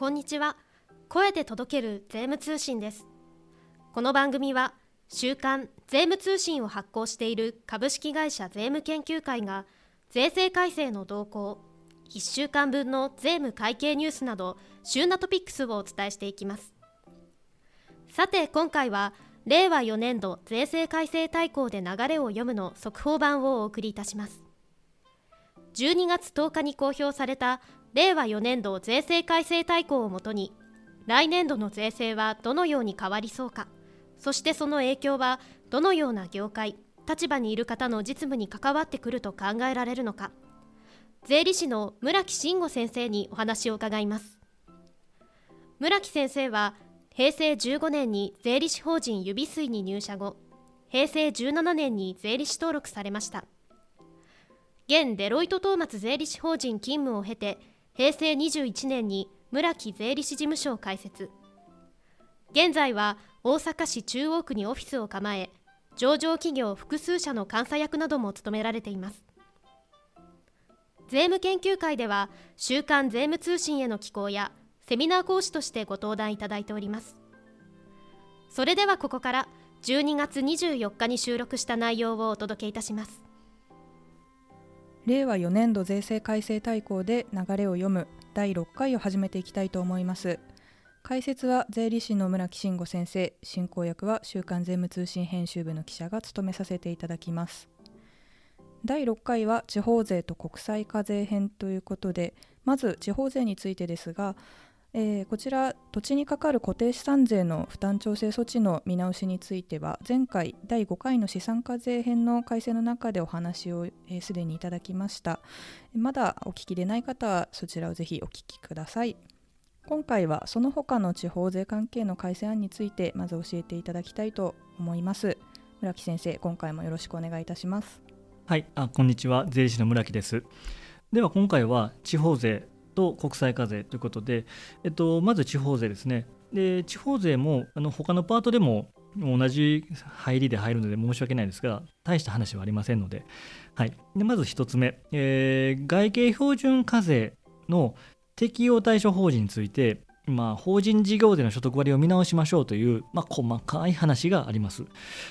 こんにちは。声で届ける税務通信です。この番組は週刊税務通信を発行している株式会社税務研究会が税制改正の動向1週間分の税務会計ニュースなど旬なトピックスをお伝えしていきます。さて今回は令和4年度税制改正大綱で流れを読むの速報版をお送りいたします。12月10日に公表された令和4年度税制改正大綱をもとに来年度の税制はどのように変わりそうかそしてその影響はどのような業界立場にいる方の実務に関わってくると考えられるのか税理士の村木慎吾先生にお話を伺います。村木先生は平成15年に税理士法人指水に入社後平成17年に税理士登録されました。現デロイトトーマツ税理士法人勤務を経て平成21年に村木税理士事務所を開設。現在は大阪市中央区にオフィスを構え上場企業複数社の監査役なども務められています。税務研究会では週刊税務通信への寄稿やセミナー講師としてご登壇いただいております。それではここから12月24日に収録した内容をお届けいたします。令和4年度税制改正大綱で流れを読む第6回を始めていきたいと思います。解説は税理士の村木慎吾先生。進行役は週刊税務通信編集部の記者が務めさせていただきます。第6回は地方税と国際課税編ということでまず地方税についてですがえー、こちら土地にかかる固定資産税の負担調整措置の見直しについては前回第5回の資産課税編の改正の中でお話をすで、えー、にいただきました。まだお聞きでない方はそちらをぜひお聞きください今回はその他の地方税関係の改正案についてまず教えていただきたいと思います。村木先生今回もよろしくお願いいたします。はい。あこんにちは。税理士の村木です。では今回は地方税と国際課税ということで、えっと、まず地方税ですね。で地方税もあの他のパートでも同じ入りで入るので申し訳ないですが、大した話はありませんので、はい、でまず1つ目、えー、外形標準課税の適用対象法人について、まあ、法人事業での所得割を見直しましょうという、まあ、細かい話があります。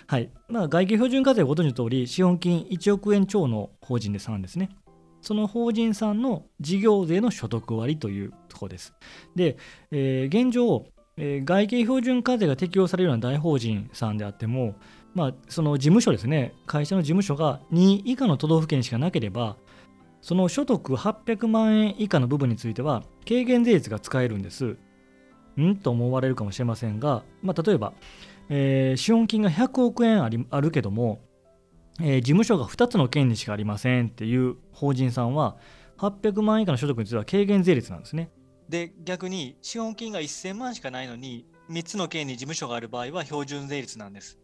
はいまあ、外形標準課税ご存知の通り、資本金1億円超の法人で3ですね。その法人さんの事業税の所得割というところです。で、えー、現状、えー、外形標準課税が適用されるような大法人さんであっても、まあ、その事務所ですね、会社の事務所が2以下の都道府県しかなければ、その所得800万円以下の部分については、軽減税率が使えるんです。ん？と思われるかもしれませんが、まあ、例えば、えー、資本金が100億円ありあるけども、えー、事務所が2つの県にしかありませんっていう法人さんは800万円以下の所得については軽減税率なんですね。で逆に資本金が1000万しかないのに3つの県に事務所がある場合は標準税率なんです。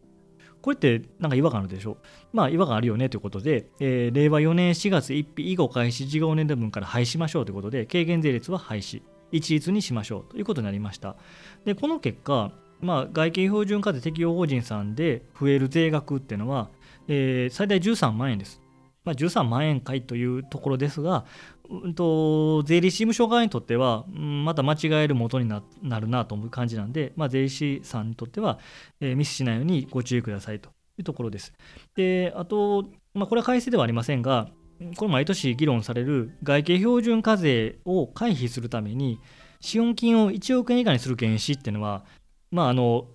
これってなんか違和感あるでしょ？まあ違和感あるよねということで、えー、令和4年4月1日以後開始事業年度分から廃止しましょうということで軽減税率は廃止一律にしましょうということになりました。でこの結果まあ、外形標準課税適用法人さんで増える税額っていうのはえー、最大13万円です。まあ、13万円かいというところですが、うんと、税理士事務所側にとっては、うん、また間違える元になるなと思う感じなんで、まあ、税理士さんにとっては、えー、ミスしないようにご注意くださいというところです。であと、まあ、これは改正ではありませんが、これ毎年議論される外形標準課税を回避するために、資本金を1億円以下にする原資っていうのは、まあ、あの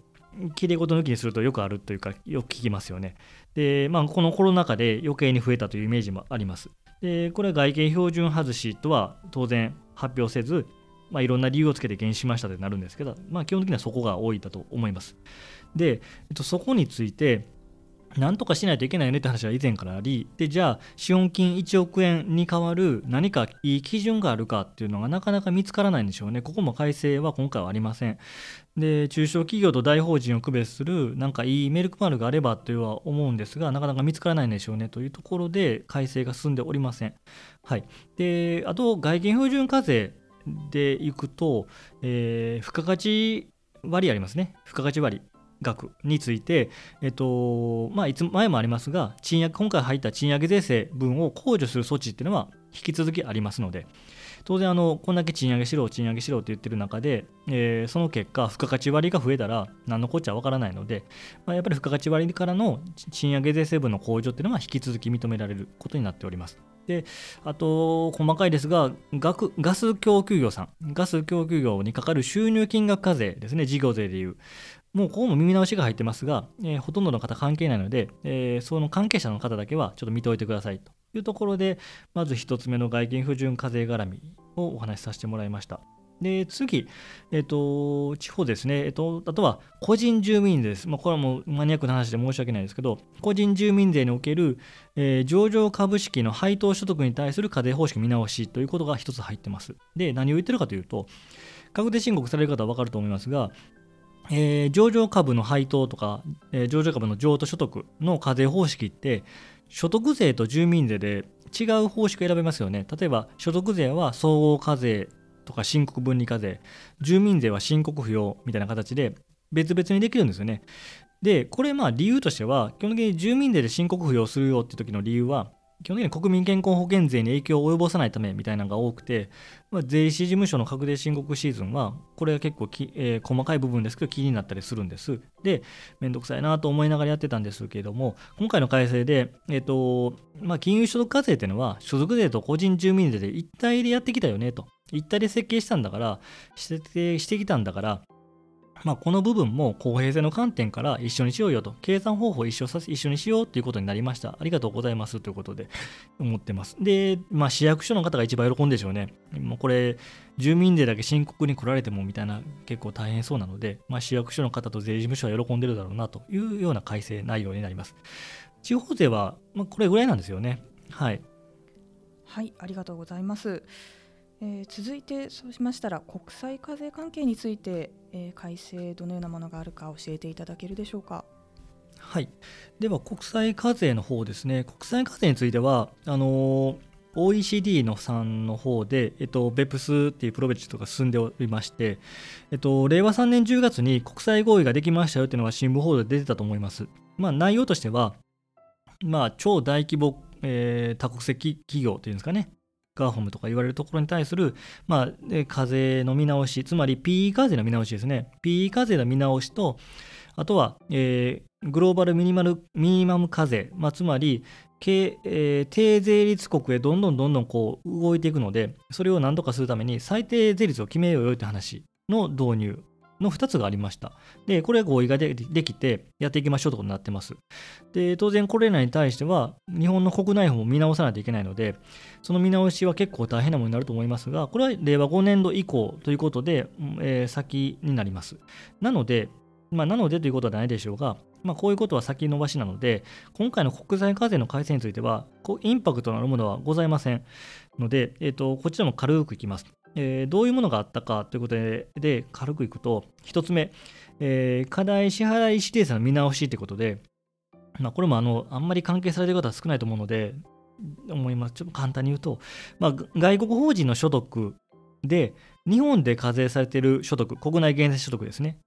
きれい事抜きにするとよくあるというか、よく聞きますよね。で、まあ、このコロナ禍で余計に増えたというイメージもあります。で、これは外見標準外しとは当然発表せず、まあ、いろんな理由をつけて減しましたとなるんですけど、まあ、基本的にはそこが多いだと思います。で、えっと、そこについて、なんとかしないといけないよねって話は以前からあり、で、じゃあ、資本金1億円に代わる何かいい基準があるかっていうのがなかなか見つからないんでしょうね。ここも改正は今回はありません。で、中小企業と大法人を区別する、なんかいいメルクマルがあればというは思うんですが、なかなか見つからないんでしょうねというところで改正が進んでおりません。はい。で、あと、外見標準課税でいくと、えー、付加価値割ありますね。付加価値割。額について、えっとまあ、いつ前もありますが賃上げ今回入った賃上げ税制分を控除する措置っていうのは引き続きありますので当然あの、こんだけ賃上げしろ、賃上げしろって言ってる中で、えー、その結果、付加価値割が増えたら、何のこっちゃわからないので、まあ、やっぱり付加価値割からの賃上げ税制分の控除っていうのは引き続き認められることになっております。であと、細かいですがガガス供給業さん、ガス供給業にかかる収入金額課税ですね、事業税でいう。もうここも耳直しが入ってますが、えー、ほとんどの方関係ないので、えー、その関係者の方だけはちょっと見ておいてくださいというところで、まず1つ目の外見不純課税絡みをお話しさせてもらいました。で、次、えっ、と、地方ですね。えっ、と、あとは、個人住民税です。まあ、これはもうマニアックな話で申し訳ないですけど、個人住民税における、えー、上場株式の配当所得に対する課税方式見直しということが一つ入ってます。で、何を言ってるかというと、確定申告される方は分かると思いますが、えー、上場株の配当とか、えー、上場株の譲渡所得の課税方式って、所得税と住民税で違う方式を選べますよね。例えば、所得税は総合課税とか申告分離課税、住民税は申告不要みたいな形で別々にできるんですよね。で、これまあ理由としては、基本的に住民税で申告不要するよって時の理由は、基本的に国民健康保険税に影響を及ぼさないためみたいなのが多くて、まあ、税理士事務所の確定申告シーズンは、これは結構き、えー、細かい部分ですけど気になったりするんです。で、めんどくさいなと思いながらやってたんですけれども、今回の改正で、えっ、ー、と、まあ、金融所得課税っていうのは、所得税と個人住民税で一体でやってきたよねと。一体で設計したんだから、してしてきたんだから、まあ、この部分も公平性の観点から一緒にしようよと、計算方法一緒さ一緒にしようということになりました。ありがとうございますということで思ってます。で、まあ、市役所の方が一番喜んでしょうね。もうこれ、住民税だけ申告に来られてもみたいな結構大変そうなので、まあ、市役所の方と税事務所は喜んでるだろうなというような改正内容になります。地方税は、まあ、これぐらいなんですよね。はい。はい、ありがとうございます。えー、続いてそうしましたら国際課税関係について、えー、改正どのようなものがあるか教えていただけるでしょうか。はい、では国際課税の方ですね、国際課税については、あのー OECD のさんの方で、えっと、BEPS っていうプロジェクトが進んでおりまして、えっと、令和3年10月に国際合意ができましたよっていうのが新聞報道で出てたと思います。まあ、内容としては、まあ、超大規模、えー、多国籍企業っていうんですかね、ガーホムとか言われるところに対する、まあ、課税の見直し、つまり PE 課税の見直しですね。PE 課税の見直しと、あとは、えー、グローバルミニマルミニマム課税、まあ、つまり、えー、低税率国へどんどんどんどんこう動いていくので、それを何とかするために最低税率を決めようよって話の導入の2つがありました。で、これ合意ができてやっていきましょうということになってます。で、当然これらに対しては日本の国内法も見直さないといけないので、その見直しは結構大変なものになると思いますが、これは令和5年度以降ということで、えー、先になります。なので、まあ、なのでということはないでしょうが、まあ、こういうことは先延ばしなので、今回の国際課税の改正については、こうインパクトのあるものはございませんので、えーと、こちらも軽くいきます。えー、どういうものがあったかということで、で軽くいくと、一つ目、えー、課題支払い指定者の見直しということで、まあ、これもあのあんまり関係されている方は少ないと思うので、思います。ちょっと簡単に言うと、まあ、外国法人の所得で、日本で課税されている所得、国内減税所得ですね。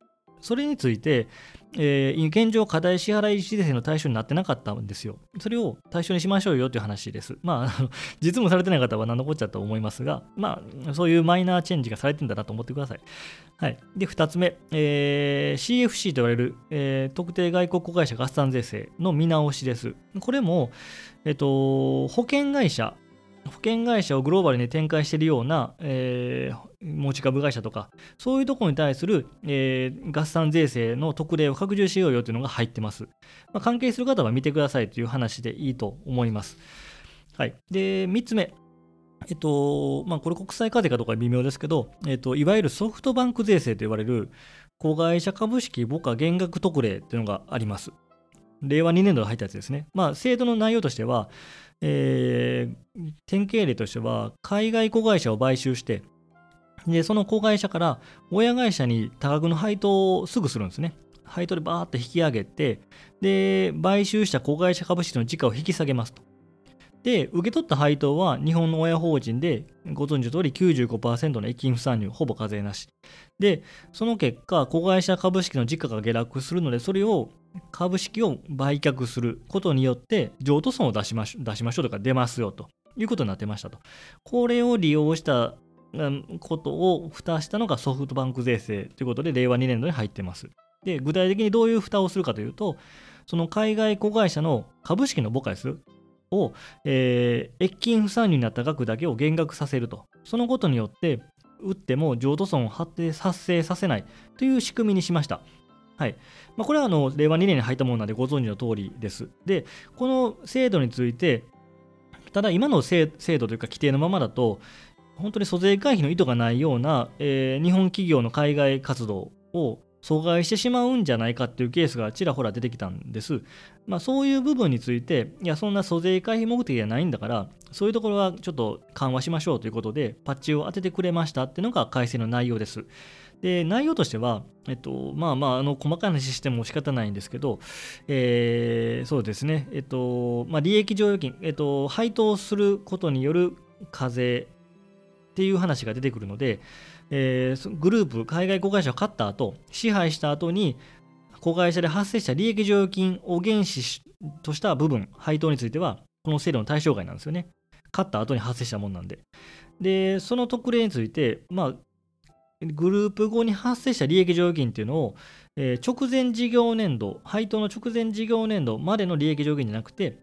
それについて、えー、現状、課題支払い指定の対象になってなかったんですよ。それを対象にしましょうよという話です。まあ、実務されてない方は何のこっちゃと思いますが、まあ、そういうマイナーチェンジがされてんだなと思ってください。はい。で、2つ目、えー、CFC と言われる、えー、特定外国子会社合算税制の見直しです。これも、えっと、保険会社保険会社をグローバルに展開しているような、えー、持ち株会社とか、そういうところに対する、えー、合算税制の特例を拡充しようよというのが入ってます。まあ、関係する方は見てくださいという話でいいと思います。はい。で、3つ目。えっと、まあ、これ国際課税かどうか微妙ですけど、えっと、いわゆるソフトバンク税制と言われる、子会社株式母価減額特例というのがあります。令和2年度で入ったやつですね。まあ、制度の内容としては、えー、典型例としては、海外子会社を買収して、で、その子会社から親会社に多額の配当をすぐするんですね。配当でバーッと引き上げて、で、買収した子会社株式の時価を引き下げますと。で、受け取った配当は日本の親法人で、ご存知の通り95%の益金不参入、ほぼ課税なし。で、その結果、子会社株式の時価が下落するので、それを株式を売却することによって、譲渡損を出しましょう、出しましょうとか出ますよということになってましたと。これを利用したことを蓋したのがソフトバンク税制ということで令和2年度に入ってます。で具体的にどういう蓋をするかというとその海外子会社の株式の母会すを、えー、越金不算入になった額だけを減額させるとそのことによって打っても譲渡損を発生させないという仕組みにしました。はいまあ、これはあの令和2年に入ったものなんでご存知の通りです。で、この制度について、ただ今の制度というか規定のままだと、本当に租税回避の意図がないような、えー、日本企業の海外活動を阻害してしまうんじゃないかっていうケースがちらほら出てきたんです。まあ、そういう部分について、いや、そんな租税回避目的じゃないんだから、そういうところはちょっと緩和しましょうということで、パッチを当ててくれましたっていうのが改正の内容です。で、内容としては、えっと、まあまあ、あの、細かい話しても仕方ないんですけど、えー、そうですね、えっと、まあ、利益剰余金、えっと、配当することによる課税っていう話が出てくるので、えー、グループ、海外子会社を買った後、支配した後に、子会社で発生した利益剰余金を原資とした部分、配当については、この制度の対象外なんですよね。買った後に発生したもんなんで。で、その特例について、まあ、グループ後に発生した利益剰余金っていうのを、えー、直前事業年度、配当の直前事業年度までの利益上限じゃなくて、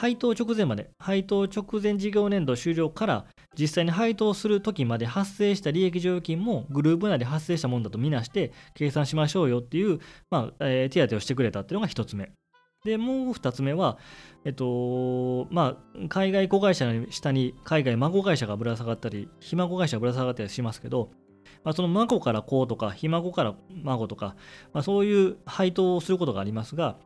配当直前まで、配当直前事業年度終了から実際に配当するときまで発生した利益剰余金もグループ内で発生したものだとみなして計算しましょうよっていう、まあえー、手当をしてくれたっていうのが1つ目。で、もう2つ目は、えっと、まあ、海外子会社の下に海外孫会社がぶら下がったり、ひ孫会社がぶら下がったりしますけど、まあ、その孫から子とか、ひ孫から孫とか、まあ、そういう配当をすることがありますが、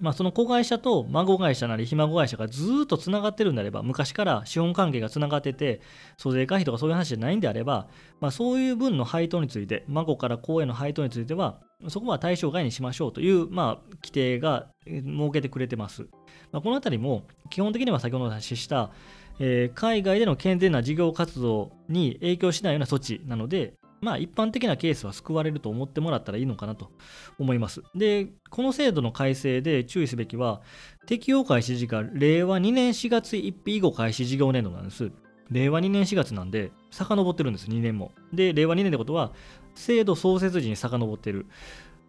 まあ、その子会社と孫会社なりひ孫会社がずっとつながってるんであれば、昔から資本関係がつながってて、租税回避とかそういう話じゃないんであれば、まあ、そういう分の配当について、孫から子への配当については、そこは対象外にしましょうという、まあ、規定が設けてくれてます。まあ、このあたりも、基本的には先ほどお話しした、えー、海外での健全な事業活動に影響しないような措置なので、まあ一般的なケースは救われると思ってもらったらいいのかなと思います。で、この制度の改正で注意すべきは、適用開始時が令和2年4月1日以後開始事業年度なんです。令和2年4月なんで、遡ってるんです、2年も。で、令和2年ってことは、制度創設時に遡ってる。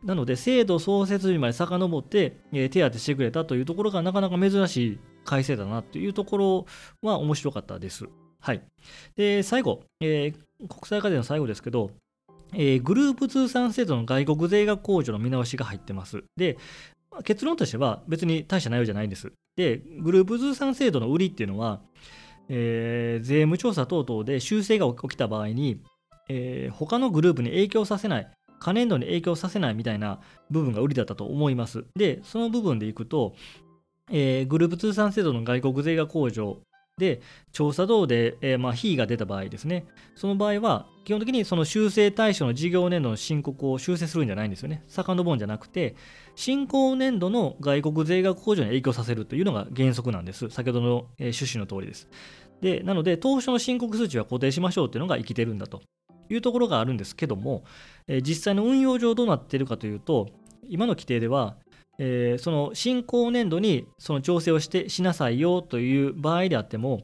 なので、制度創設時まで遡って、えー、手当てしてくれたというところがなかなか珍しい改正だなというところは面白かったです。はい。で、最後、えー、国際課税の最後ですけど、えー、グループ通算制度の外国税額控除の見直しが入ってます。で、結論としては別に大した内容じゃないんです。で、グループ通算制度の売りっていうのは、えー、税務調査等々で修正が起きた場合に、えー、他のグループに影響させない、可年度に影響させないみたいな部分が売りだったと思います。で、その部分でいくと、えー、グループ通算制度の外国税額控除で、調査等で、えー、まあ、非が出た場合ですね。その場合は、基本的にその修正対象の事業年度の申告を修正するんじゃないんですよね。遡るんじゃなくて、進行年度の外国税額控除に影響させるというのが原則なんです。先ほどの、えー、趣旨の通りです。で、なので、当初の申告数値は固定しましょうっていうのが生きてるんだというところがあるんですけども、えー、実際の運用上どうなっているかというと、今の規定では、えー、その進行年度にその調整をしてしなさいよという場合であっても、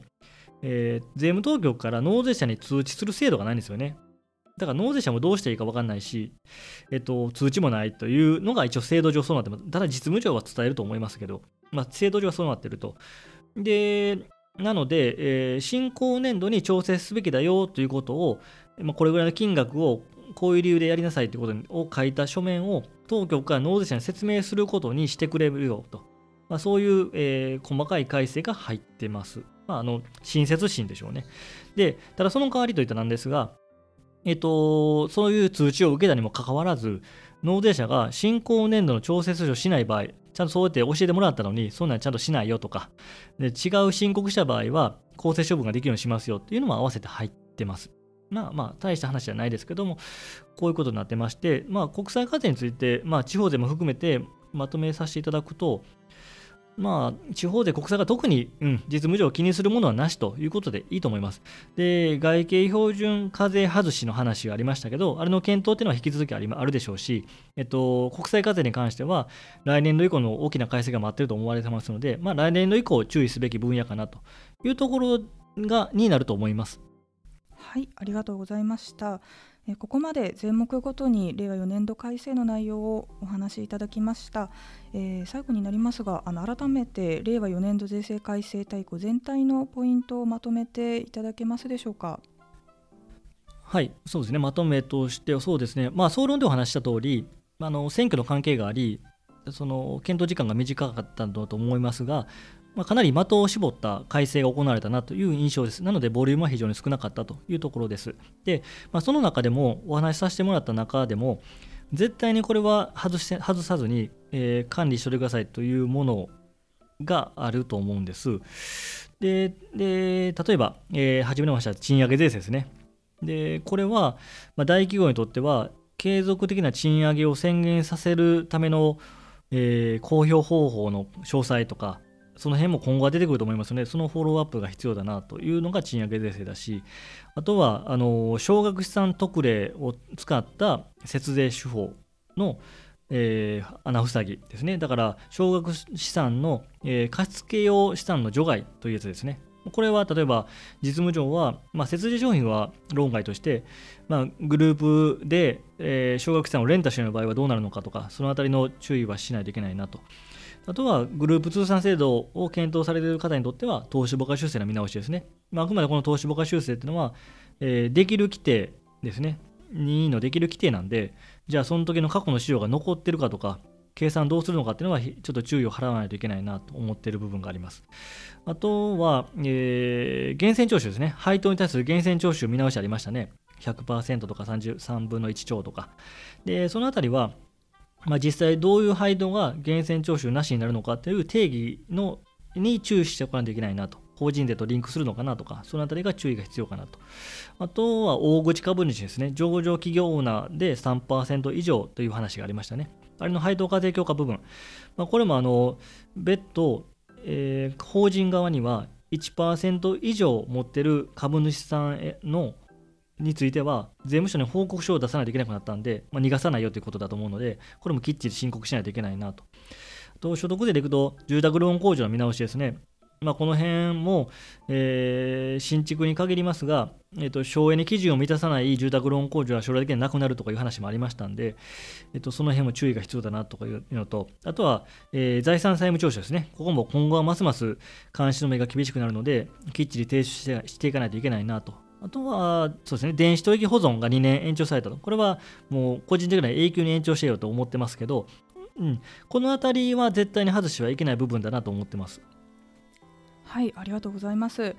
えー、税務当局から納税者に通知する制度がないんですよね。だから納税者もどうしていいか分かんないし、えっと、通知もないというのが一応制度上そうなってます。ただ実務上は伝えると思いますけど、まあ、制度上はそうなってると。で、なので、えー、進行年度に調整すべきだよということを、まあ、これぐらいの金額をこういう理由でやりなさいということを書いた書面を当局から納税者に説明することにしてくれるよと。まあ、そういう、えー、細かい改正が入ってます。まあ、あの親切心でしょうね。で、ただその代わりといったなんですが、えっと、そういう通知を受けたにもかかわらず、納税者が進行年度の調節をしない場合、ちゃんとそうやって教えてもらったのに、そんなんちゃんとしないよとか、で違う申告した場合は、公正処分ができるようにしますよっていうのも合わせて入ってます。まあまあ、大した話じゃないですけども、こういうことになってまして、まあ、国際課税について、まあ、地方税も含めてまとめさせていただくと、まあ、地方で国債が特に、うん、実務上気にするものはなしということでいいと思います。で、外形標準課税外しの話がありましたけど、あれの検討っていうのは引き続きありあるでしょうし、えっと、国際課税に関しては、来年度以降の大きな改正が待ってると思われてますので、まあ、来年度以降注意すべき分野かなというところがになると思います。はいありがとうございました。えここまで税目ごとに令和4年度改正の内容をお話しいただきました、えー、最後になりますがあの改めて令和4年度税制改正大綱全体のポイントをまとめていただけますでしょうか？はいそうですね。まとめとしてそうですね。まあ総論でお話した通りあの選挙の関係がありその検討時間が短かったんだと思いますが、まあ、かなり的を絞った改正が行われたなという印象です。なので、ボリュームは非常に少なかったというところです。で、まあ、その中でも、お話しさせてもらった中でも、絶対にこれは外して外さずに、えー、管理しておいてくださいというものがあると思うんです。で、で例えば、えー、初めの話した賃上げ税制ですね。で、これは、まあ、大企業にとっては、継続的な賃上げを宣言させるための、えー、公表方法の詳細とか、その辺も今後は出てくると思いますので、そのフォローアップが必要だなというのが賃上げ税制だし、あとは、あの少額資産特例を使った節税手法の、えー、穴塞ぎですね。だから、少額資産の、えー、貸付用資産の除外というやつですね。これは例えば実務上は、まあ、節税商品は論外として、まあ、グループで、えー、少額資産をレンタしてい場合はどうなるのかとか、そのあたりの注意はしないといけないなと。あとはグループ通算制度を検討されている方にとっては投資母価修正の見直しですね。まあ、あくまでこの投資母価修正っていうのは、えー、できる規定ですね。任意のできる規定なんで、じゃあその時の過去の資料が残ってるかとか、計算どうするのかっていうのはちょっと注意を払わないといけないなと思っている部分があります。あとは、えー、源泉徴収ですね。配当に対する源泉徴収見直しありましたね。100%とか33分の1兆とか。で、そのあたりは、まあ、実際どういう配当が源泉徴収なしになるのかという定義のに注意しておかないといけないなと。法人税とリンクするのかなとか、そのあたりが注意が必要かなと。あとは大口株主ですね。上場企業オーナーで3%以上という話がありましたね。あれの配当課税強化部分。まあ、これもあの別途、えー、法人側には1%以上持ってる株主さんへのについては、税務署に報告書を出さないといけなくなったんで、まあ、逃がさないよということだと思うので、これもきっちり申告しないといけないなと。と所得税でいくと、住宅ローン控除の見直しですね。まあ、この辺も、えー、新築に限りますが、えーと、省エネ基準を満たさない住宅ローン控除は将来的になくなるとかいう話もありましたんで、えーと、その辺も注意が必要だなとかいうのと、あとは、えー、財産債務徴収ですね。ここも今後はますます監視の目が厳しくなるので、きっちり提出してしていかないといけないなとあとは、そうですね、電子取引保存が2年延長されたと。これはもう個人的には永久に延長してよと思ってますけど、うん、この辺りは絶対に外してはいけない部分だなと思ってます。はい、ありがとうございます。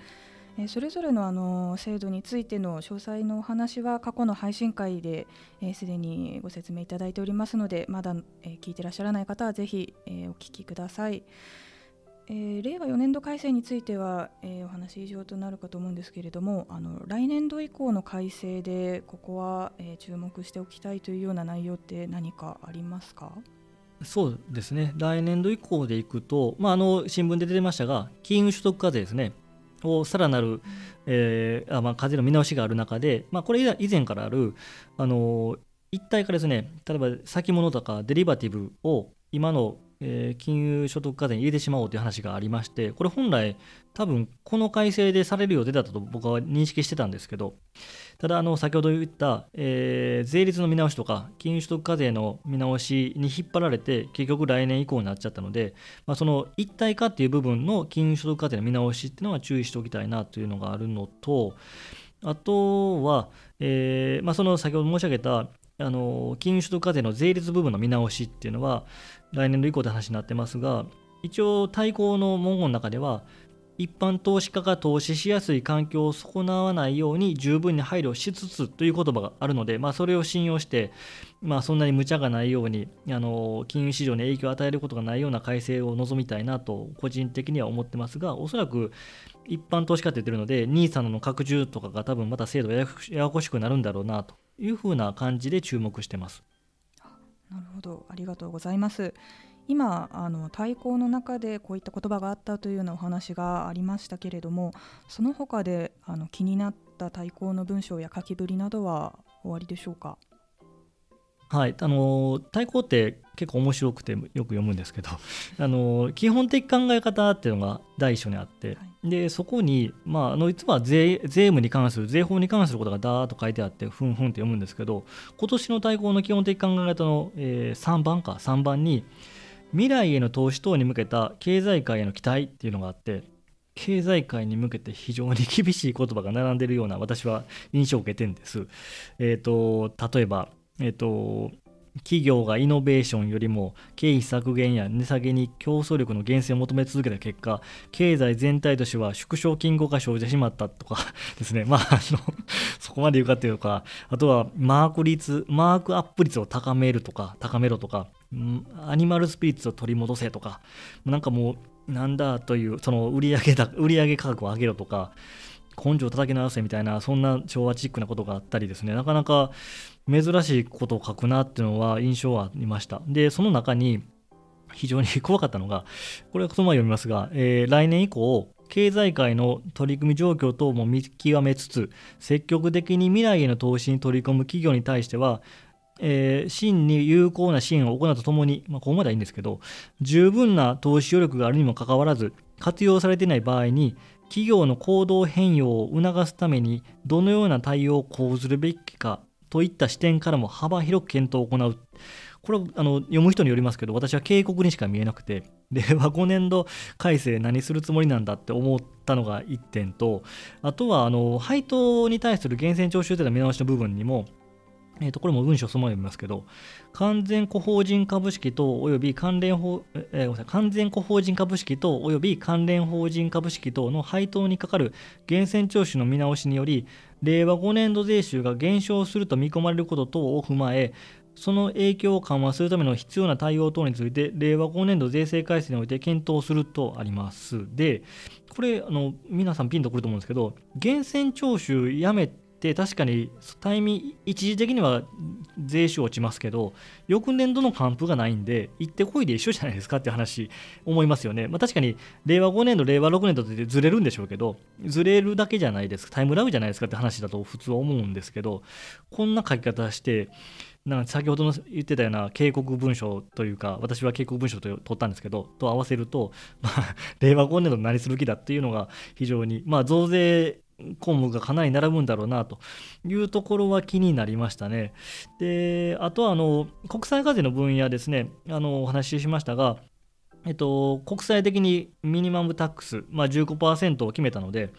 えそれぞれのあの制度についての詳細のお話は過去の配信会ですで、にご説明いただいておりますのでまだ、え聞いてらっしゃらない方はぜひ、えお聞きください。えー、令和4年度改正については、えー、お話以上となるかと思うんですけれどもあの来年度以降の改正でここは、えー、注目しておきたいというような内容って何かありますか？そうですね。来年度以降でいくと、まあ、あの新聞で出てましたが金融所得課税ですね。をさらなる、えーあまあ、課税の見直しがある中で、まあ、これ以前からあるあの一体化ですね。例えば先物とかデリバティブを今のえー、金融所得課税に入れてしまおうという話がありまして、これ本来、多分この改正でされる予定だったと僕は認識してたんですけど、ただ、あの先ほど言った、えー、税率の見直しとか、金融所得課税の見直しに引っ張られて、結局来年以降になっちゃったので、まあ、その一体化っていう部分の金融所得課税の見直しっていうのは注意しておきたいなというのがあるのと、あとは、えーまあ、その先ほど申し上げたあの金融所得課税の税率部分の見直しっていうのは来年度以降で話になってますが一応対抗の文言の中では一般投資家が投資しやすい環境を損なわないように十分に配慮しつつという言葉があるので、まあ、それを信用して、まあ、そんなに無茶がないようにあの金融市場に影響を与えることがないような改正を望みたいなと個人的には思ってますがおそらく一般投資家って言ってるので NISA の拡充とかが多分また制度ややこしくなるんだろうなと。いうふうな感じで注目してます。なるほど。ありがとうございます。今あの対抗の中でこういった言葉があったというようなお話がありましたけれどもその他であの気になった対抗の文章や書きぶりなどは終わりでしょうか？はい、あの太鼓って結構面白くてよく読むんですけど あの基本的考え方っていうのが第一章にあって、はいでそこに、まあ、あのいつもは税税務に関する税法に関することがダーッと書いてあってふんふんって読むんですけど今年の太鼓の基本的考え方の、えー3番か3番に未来への投資等に向けた経済界への期待っていうのがあって経済界に向けて非常に厳しい言葉が並んでるような私は印象を受けてるんです。えー、と例えば、えー、と企業がイノベーションよりも経費削減や値下げに競争力の源泉を求め続けた結果経済全体としては縮小均衡が生じてしまったとか ですね。まああの そこまで言うかっていうかあとはマーク率マークアップ率を高めるとか高めろとかアニマルスピリッツを取り戻せとかなんかもうなんだというその売上だ売上価格を上げろとか根性を叩き直せみたいなそんな昭和チックなことがあったりですね。なかなか珍しいことを書くなっていうのは印象はありました。でその中に非常に怖かったのがこれはそのまま読みますが、えー来年以降経済界の取り組み状況等も見極めつつ積極的に未来への投資に取り込む企業に対してはえー真に有効な支援を行うとともに、まあ、ここまではいいんですけど十分な投資余力があるにもかかわらず活用されていない場合に企業の行動変容を促すためにどのような対応を講ずるべきかといった視点からも幅広く検討を行う。これはあの読む人によりますけど私は警告にしか見えなくて。令和5年度改正何するつもりなんだって思ったのが1点とあとはあの配当に対する源泉徴収税の見直しの部分にもえー、とこれも文章そのまま読みますけど、完全個法人株式等及び関連法、えーごめんなさい完全個法人株式等及び関連法人株式等の配当にかかる源泉徴収の見直しにより、令和5年度税収が減少すると見込まれること等を踏まえ、その影響を緩和するための必要な対応等について、令和5年度税制改正において検討するとあります。で、これ、あの皆さんピンとくると思うんですけど、源泉徴収やめて、確かにタイミング一時的には税収落ちますけど、翌年度の還付がないんで、行ってこいで一緒じゃないですかって話、思いますよね。まあ、確かに、令和5年度、令和6年度ってずれるんでしょうけど、ずれるだけじゃないですか、タイムラグじゃないですかって話だと普通は思うんですけど、こんな書き方して、なんか先ほどの言ってたような警告文書というか、私は警告文書と取ったんですけど、と合わせると、まあ、令和5年度何する気だっていうのが非常に、まあ、増税項目がかなり並ぶんだろうなというところは気になりましたね。で、あとはあの国際課税の分野ですね、あのお話ししましたが、えっと、国際的にミニマムタックス、まあ、15%を決めたので、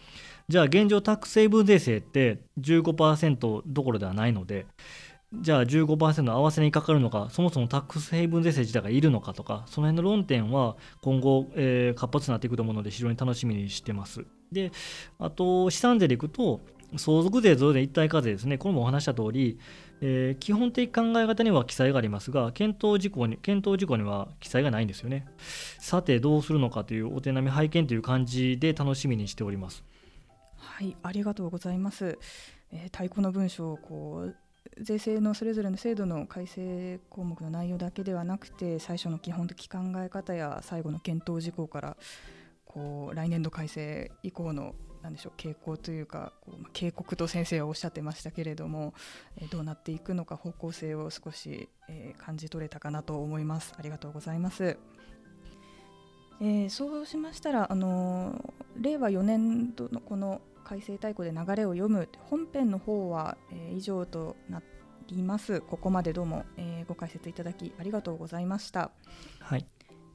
じゃあ現状タックス成分税制って15%どころではないので、じゃあ15%の合わせにかかるのか、そもそもタックスヘイブン税制自体がいるのかとか、その辺の論点は今後、えー活発になっていくと思うので、非常に楽しみにしてます。で、あと、資産税でいくと、相続税、増税一体課税ですね、これもお話した通り、えー基本的考え方には記載がありますが、検討事項に検討事項には記載がないんですよね。さて、どうするのかというお手並み拝見という感じで楽しみにしております。はい、ありがとうございます。えー、太鼓の文章をこう税制のそれぞれの制度の改正項目の内容だけではなくて最初の基本的考え方や最後の検討事項からこう来年度改正以降のなんでしょう傾向というかこうま警告と先生はおっしゃってましたけれども、えどうなっていくのか方向性を少し、え感じ取れたかなと思います。ありがとうございます。えーそうしましたら、あの令和4年度のこの改正大綱で流れを読む本編の方は、えー以上となります。ここまでどうも、えーご解説いただきありがとうございました。はい。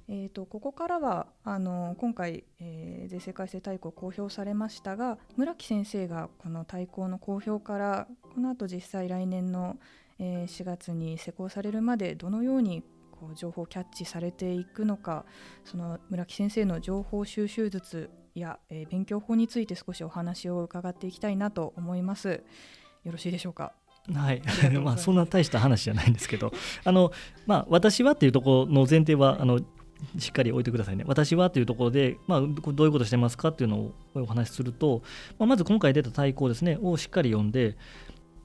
えー、とここからはあの今回、えー税制改正大綱公表されましたが村木先生がこの大綱の公表からこの後実際来年の、えー4月に施行されるまでどのようにこう情報をキャッチされていくのかその村木先生の情報収集術や、えー勉強法について少しお話を伺っていきたいなと思います。よろしいでしょうか？はい まあそんな大した話じゃないんですけどあの、まあ、私はっていうところの前提はあのしっかり置いてくださいね私はというところで、まあ、どういうことしてますかっていうのをお話しすると、まあ、まず今回出た対抗ですねをしっかり読んで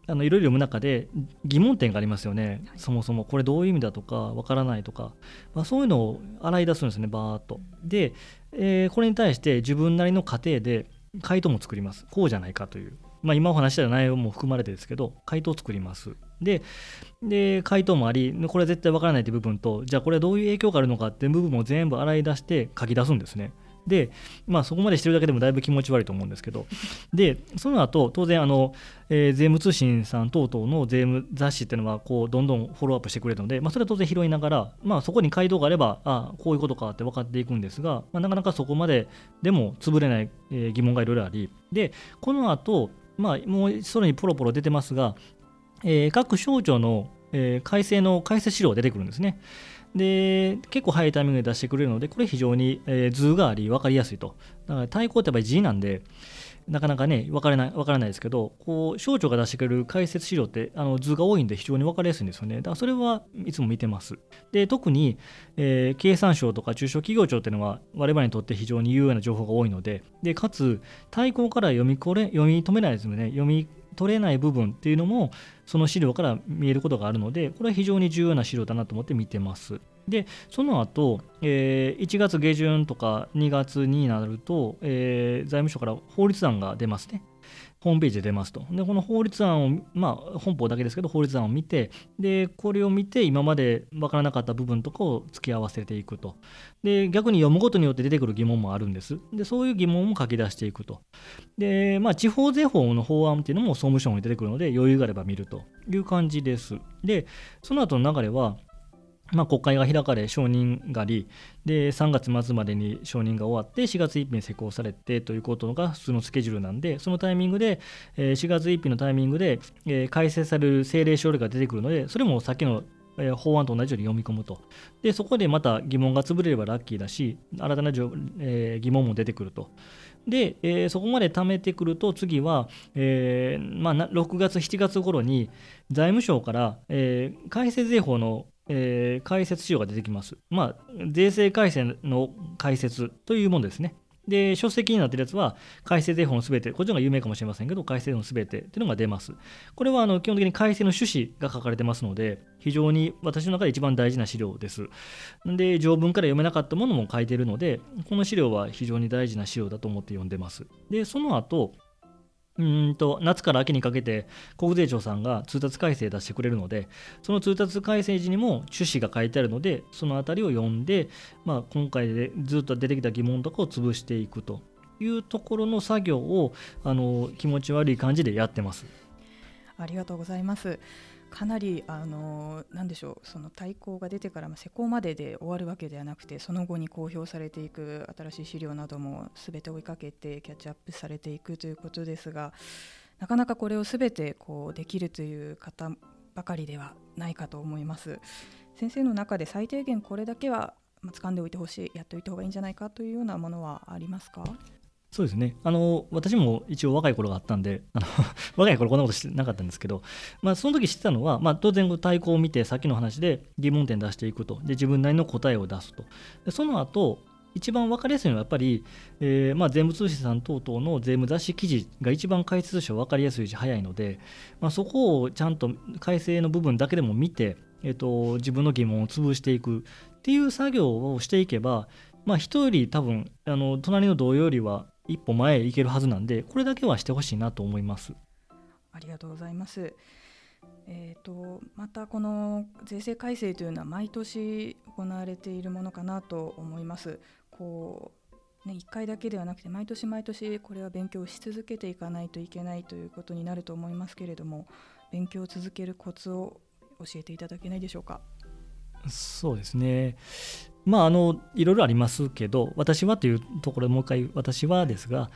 あのいろいろ読む中で疑問点がありますよね、はい。そもそもこれどういう意味だとかわからないとか、まあ、そういうのを洗い出すんですねバーっと。で、えーこれに対して自分なりの過程で回答も作ります。こうじゃないかという。まあ、今お話した内容も含まれてですけど回答を作ります。でで回答もありこれは絶対わからないという部分とじゃあこれはどういう影響があるのかっていう部分も全部洗い出して書き出すんですねで、まあ、そこまでしてるだけでもだいぶ気持ち悪いと思うんですけど、で、その後当然あの、えー、税務通信さん等々の税務雑誌っていうのはこうどんどんフォローアップしてくれるので、まあ、それは当然拾いながら、まあ、そこに回答があれば、あこういうことかって分かっていくんですが、まあ、なかなかそこまででも潰れない、えー、疑問がいろいろあり、で、この後、まあ、もうそれにポロポロ出てますが、えー、各省庁の、えー、改正の解説資料が出てくるんですね。で結構早いタイミングで出してくれるのでこれ非常に、えー、図があり分かりやすいと。だから対抗ってやっぱり字なんでなかなかね分からない分からないですけどこう省庁が出してくれる解説資料ってあの図が多いんで非常に分かりやすいんですよね。だからそれはいつも見てます。で特に、えー、経産省とか中小企業庁っていうのは我々にとって非常に有用な情報が多いのででかつ対抗から読みこれ読み止めないですよね。読み取れない部分っていうのもその資料から見えることがあるのでこれは非常に重要な資料だなと思って見てます。でその後、えー、1月下旬とか2月になると、えー、財務省から法律案が出ますね。ホームページで出ますと。で、この法律案を、まあ、本邦だけですけど、法律案を見て、で、これを見て、今まで分からなかった部分とかを付き合わせていくと。で、逆に読むことによって出てくる疑問もあるんです。で、そういう疑問も書き出していくと。で、まあ、地方税法の法案っていうのも総務省に出てくるので、余裕があれば見るという感じです。で、その後の流れは、まあ、国会が開かれ承認がありで3月末までに承認が終わって4月1日に施行されてということが普通のスケジュールなんでそのタイミングで4月1日のタイミングで改正される政令省令が出てくるのでそれもさっきの法案と同じように読み込むと。で、そこでまた疑問が潰れればラッキーだし、新たな、え、疑問も出てくると。で、え、そこまで貯めてくると、次は、えまあ、6月、7月頃に財務省から、え、改正税法のえー、解説資料が出てきます。まあ、税制改正の解説というものですね。で、書籍になっているやつは、改正税法のすべて、こっちの方が有名かもしれませんけど、改正税法のすべてというのが出ます。これはあの基本的に改正の趣旨が書かれてますので、非常に私の中で一番大事な資料です。で、条文から読めなかったものも書いているので、この資料は非常に大事な資料だと思って読んでます。で、その後、うんと夏から秋にかけて国税庁さんが通達改正出してくれるのでその通達改正時にも趣旨が書いてあるのでその辺りを読んで、まあ、今回でずっと出てきた疑問とかを潰していくというところの作業をあの気持ち悪い感じでやってます。ありがとうございます。かなりあのなんでしょうその対抗が出てから施行までで終わるわけではなくてその後に公表されていく新しい資料などもすべて追いかけてキャッチアップされていくということですがなかなかこれをすべてこうできるという方ばかりではないかと思います。先生の中で最低限これだけは掴んでおいてほしいやっておいた方がいいんじゃないかというようなものはありますか？そうですね。あの私も一応若い頃があったんであの 若い頃こんなことしてなかったんですけど、まあ、その時知ってたのは、まあ、当然対抗を見てさっきの話で疑問点出していくと。で自分なりの答えを出すと。でその後一番分かりやすいのはやっぱり、えーまあ、税務通信さん等々の税務雑誌記事が一番解説書分かりやすいし早いので、まあ、そこをちゃんと改正の部分だけでも見て、えーと、自分の疑問を潰していく。っていう作業をしていけば、まあ、人より多分あの隣の同様よりは一歩前へ行けるはずなんでこれだけはしてほしいなと思いますありがとうございますえーと、またこの税制改正というのは毎年行われているものかなと思います。こうね、1回だけではなくて毎年毎年これは勉強し続けていかないといけないということになると思いますけれども勉強を続けるコツを教えていただけないでしょうか？そうですねまあ、あのいろいろありますけど私はというところでもう一回私はですが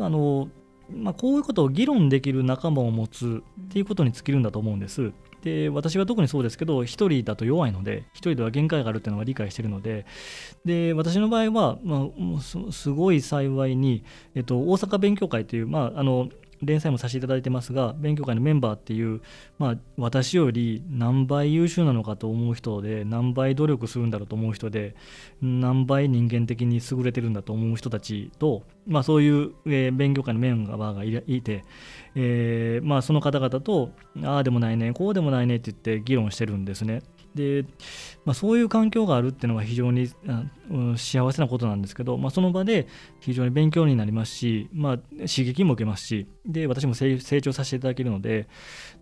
あの、まあ、こういうことを議論できる仲間を持つっていうことに尽きるんだと思うんです。で私は特にそうですけど1人だと弱いので1人では限界があるっていうのは理解してるのでで私の場合は、まあ、すごい幸いに、えっと、大阪勉強会という、まあ、あの連載もさせていただいてますが勉強会のメンバーっていう、まあ、私より何倍優秀なのかと思う人で何倍努力するんだろうと思う人で何倍人間的に優れてるんだと思う人たちと、まあ、そういう、えー、勉強会のメンバーがいて、えーまあ、その方々とああでもないねこうでもないねって言って議論してるんですね。で、まあ、そういう環境があるっていうのは非常に、うん、幸せなことなんですけど、まあ、その場で非常に勉強になりますし、まあ、刺激も受けますしで私も成長させていただけるので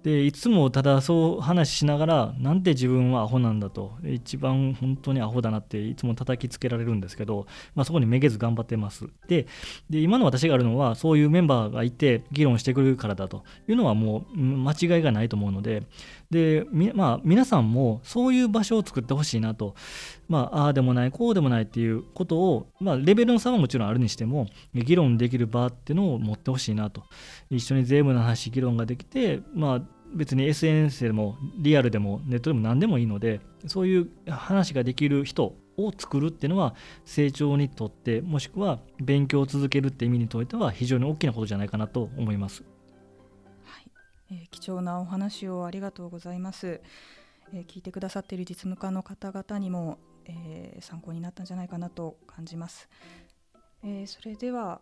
でいつもただそう話しながらなんで自分はアホなんだと一番本当にアホだなっていつも叩きつけられるんですけど、まあ、そこにめげず頑張ってます。でで今の私があるのはそういうメンバーがいて議論してくれるからだというのはもう間違いがないと思うのででまあ、皆さんもそういう場所を作ってほしいなと、まあ、ああでもないこうでもないっていうことを、まあ、レベルの差はもちろんあるにしても議論できる場っていうのを持ってほしいなと一緒に税務の話議論ができて、まあ、別に SNS でもリアルでもネットでも何でもいいのでそういう話ができる人を作るっていうのは成長にとってもしくは勉強を続けるって意味にとっては非常に大きなことじゃないかなと思います。えー、貴重なお話をありがとうございます。えー、聞いてくださっている実務家の方々にも、えー、参考になったんじゃないかなと感じます。えー、それでは、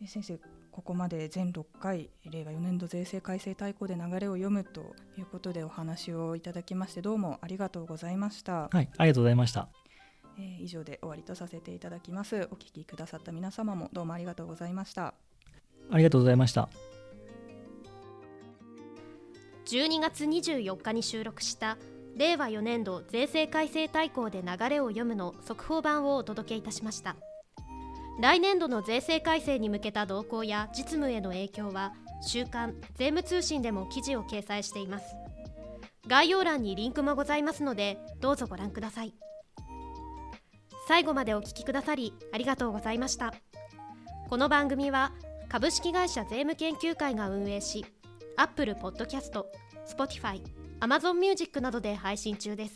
えー、先生ここまで全6回令和4年度税制改正大綱で流れを読むということでお話をいただきましてどうもありがとうございました。はいありがとうございました、えー、以上で終わりとさせていただきます。お聞きくださった皆様もどうもありがとうございました。ありがとうございました12月24日に収録した令和4年度税制改正大綱で流れを読むの速報版をお届けいたしました。来年度の税制改正に向けた動向や実務への影響は週刊税務通信でも記事を掲載しています。概要欄にリンクもございますのでどうぞご覧ください。最後までお聞きくださりありがとうございました。この番組は株式会社税務研究会が運営し Apple Podcast、Spotify、Amazon Music などで配信中です。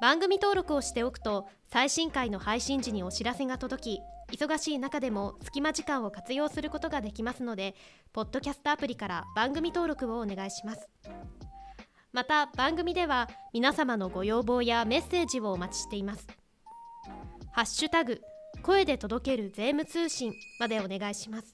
番組登録をしておくと最新回の配信時にお知らせが届き忙しい中でも隙間時間を活用することができますのでポッドキャストアプリから番組登録をお願いします。また番組では皆様のご要望やメッセージをお待ちしています。ハッシュタグ声で届ける税務通信までお願いします。